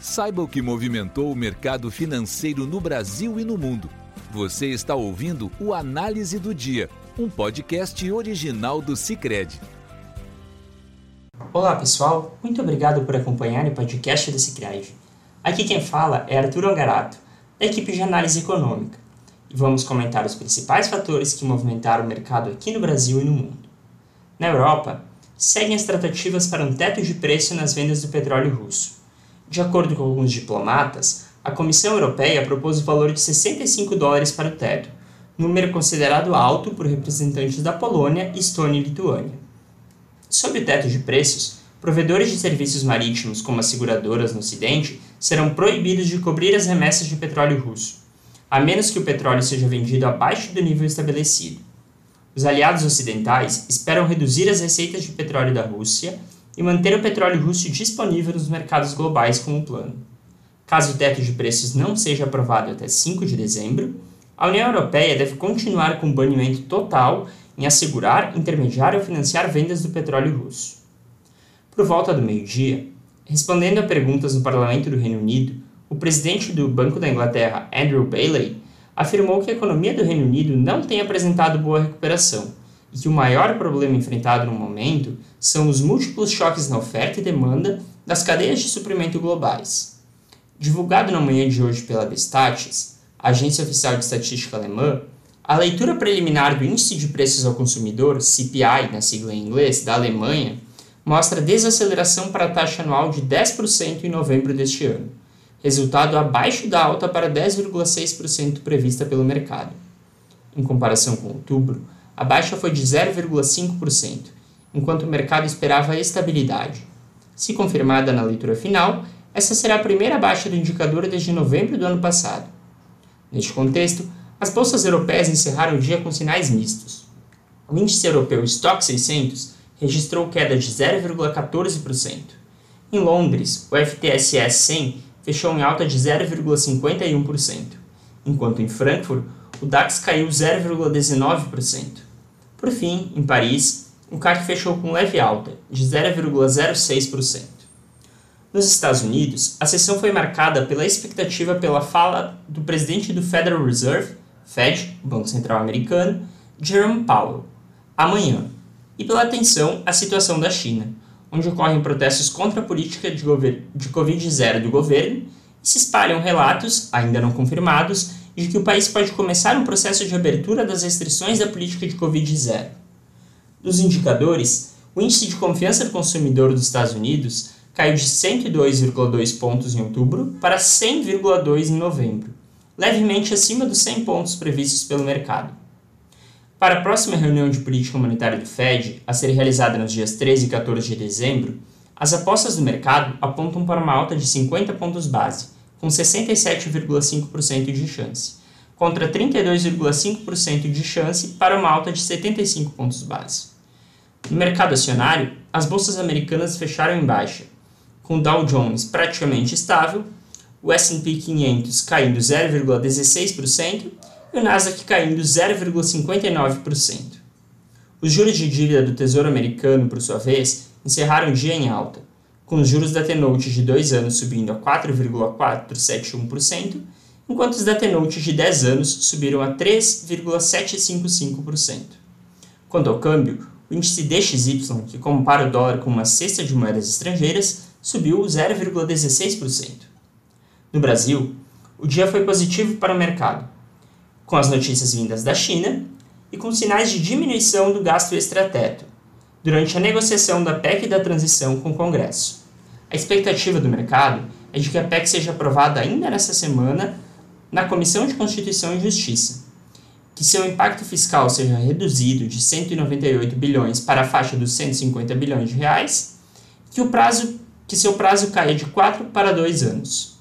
Saiba o que movimentou o mercado financeiro no Brasil e no mundo. Você está ouvindo o Análise do Dia, um podcast original do Cicred. Olá pessoal, muito obrigado por acompanhar o podcast do Cicred. Aqui quem fala é Arthur Angarato, da equipe de análise econômica, e vamos comentar os principais fatores que movimentaram o mercado aqui no Brasil e no mundo. Na Europa, seguem as tratativas para um teto de preço nas vendas do petróleo russo. De acordo com alguns diplomatas, a Comissão Europeia propôs o valor de 65 dólares para o teto, número considerado alto por representantes da Polônia, Estônia e Lituânia. Sob o teto de preços, provedores de serviços marítimos como as seguradoras no Ocidente serão proibidos de cobrir as remessas de petróleo russo, a menos que o petróleo seja vendido abaixo do nível estabelecido. Os aliados ocidentais esperam reduzir as receitas de petróleo da Rússia e manter o petróleo russo disponível nos mercados globais como plano. Caso o teto de preços não seja aprovado até 5 de dezembro, a União Europeia deve continuar com o banimento total em assegurar, intermediar ou financiar vendas do petróleo russo. Por volta do meio-dia, respondendo a perguntas no Parlamento do Reino Unido, o presidente do Banco da Inglaterra, Andrew Bailey, afirmou que a economia do Reino Unido não tem apresentado boa recuperação e que o maior problema enfrentado no momento são os múltiplos choques na oferta e demanda das cadeias de suprimento globais. Divulgado na manhã de hoje pela Destatis, agência oficial de estatística alemã, a leitura preliminar do Índice de Preços ao Consumidor, CPI, na sigla em inglês, da Alemanha, mostra desaceleração para a taxa anual de 10% em novembro deste ano, resultado abaixo da alta para 10,6% prevista pelo mercado. Em comparação com outubro, a baixa foi de 0,5%, enquanto o mercado esperava estabilidade. Se confirmada na leitura final, essa será a primeira baixa do indicador desde novembro do ano passado. Neste contexto, as bolsas europeias encerraram o dia com sinais mistos. O índice europeu Stock 600 registrou queda de 0,14%. Em Londres, o FTSE 100 fechou em alta de 0,51%, enquanto em Frankfurt o DAX caiu 0,19%. Por fim, em Paris, o CAC fechou com leve alta, de 0,06%. Nos Estados Unidos, a sessão foi marcada pela expectativa pela fala do presidente do Federal Reserve, Fed, Banco Central Americano, Jerome Powell, amanhã, e pela atenção à situação da China, onde ocorrem protestos contra a política de, de Covid-0 do governo e se espalham relatos, ainda não confirmados, de que o país pode começar um processo de abertura das restrições da política de Covid-0. Dos indicadores, o índice de confiança do consumidor dos Estados Unidos caiu de 102,2 pontos em outubro para 100,2 em novembro, levemente acima dos 100 pontos previstos pelo mercado. Para a próxima reunião de política monetária do Fed, a ser realizada nos dias 13 e 14 de dezembro, as apostas do mercado apontam para uma alta de 50 pontos base, com 67,5% de chance, contra 32,5% de chance para uma alta de 75 pontos base. No mercado acionário, as bolsas americanas fecharam em baixa, com o Dow Jones praticamente estável, o S&P 500 caindo 0,16% e o Nasdaq caindo 0,59%. Os juros de dívida do Tesouro Americano, por sua vez, encerraram o dia em alta, com os juros da T-Note de 2 anos subindo a 4,471%, enquanto os da T-Note de 10 anos subiram a 3,755%. Quanto ao câmbio, o índice DXY, que compara o dólar com uma cesta de moedas estrangeiras, subiu 0,16%. No Brasil, o dia foi positivo para o mercado, com as notícias vindas da China e com sinais de diminuição do gasto extrateto, durante a negociação da PEC da transição com o Congresso. A expectativa do mercado é de que a PEC seja aprovada ainda nesta semana na Comissão de Constituição e Justiça, que seu impacto fiscal seja reduzido de 198 bilhões para a faixa dos 150 bilhões de reais, que o prazo que seu prazo caia de 4 para 2 anos.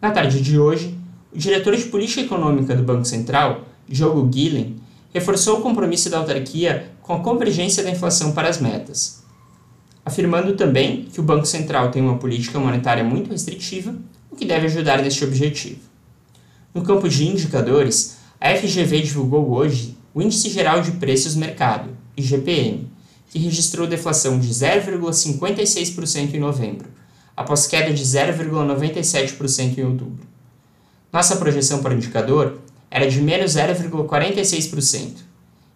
Na tarde de hoje, o diretor de política econômica do Banco Central, Diogo Guilhem, reforçou o compromisso da autarquia com a convergência da inflação para as metas, afirmando também que o Banco Central tem uma política monetária muito restritiva, o que deve ajudar neste objetivo. No campo de indicadores, a FGV divulgou hoje o Índice Geral de Preços Mercado, IGPM, que registrou deflação de 0,56% em novembro, após queda de 0,97% em outubro. Nossa projeção para o indicador era de menos 0,46%,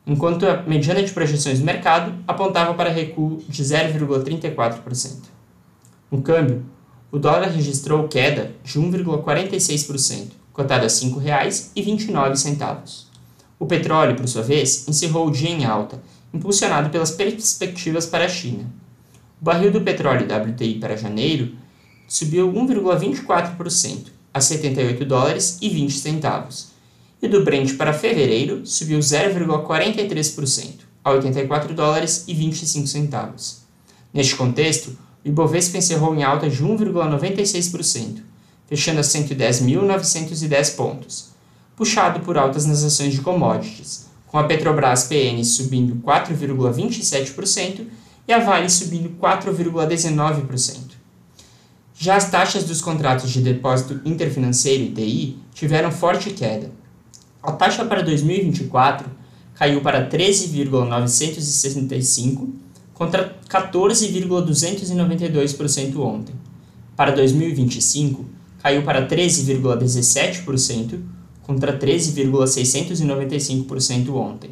enquanto a mediana de projeções do mercado apontava para recuo de 0,34%. No câmbio, o dólar registrou queda de 1,46%, cotado a R$ 5,29. O petróleo, por sua vez, encerrou o dia em alta, impulsionado pelas perspectivas para a China. O barril do petróleo WTI para janeiro subiu 1,24%, a 78 dólares e 20 centavos, e do Brent para fevereiro subiu 0,43%, a 84 dólares e 25 centavos. Neste contexto, o Ibovespa encerrou em alta de 1,96%, fechando a 110.910 pontos, puxado por altas nas ações de commodities, com a Petrobras PN subindo 4,27% e a Vale subindo 4,19%. Já as taxas dos contratos de depósito interfinanceiro IDI tiveram forte queda. A taxa para 2024 caiu para 13,965 contra 14,292% ontem. Para 2025, caiu para 13,17% contra 13,695% ontem.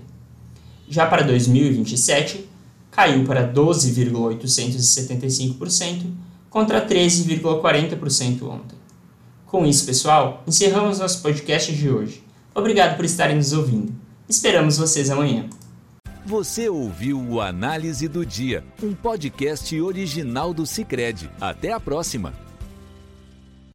Já para 2027, caiu para 12,875% contra 13,40% ontem. Com isso, pessoal, encerramos nosso podcast de hoje. Obrigado por estarem nos ouvindo. Esperamos vocês amanhã. Você ouviu o Análise do Dia, um podcast original do Cicred. Até a próxima!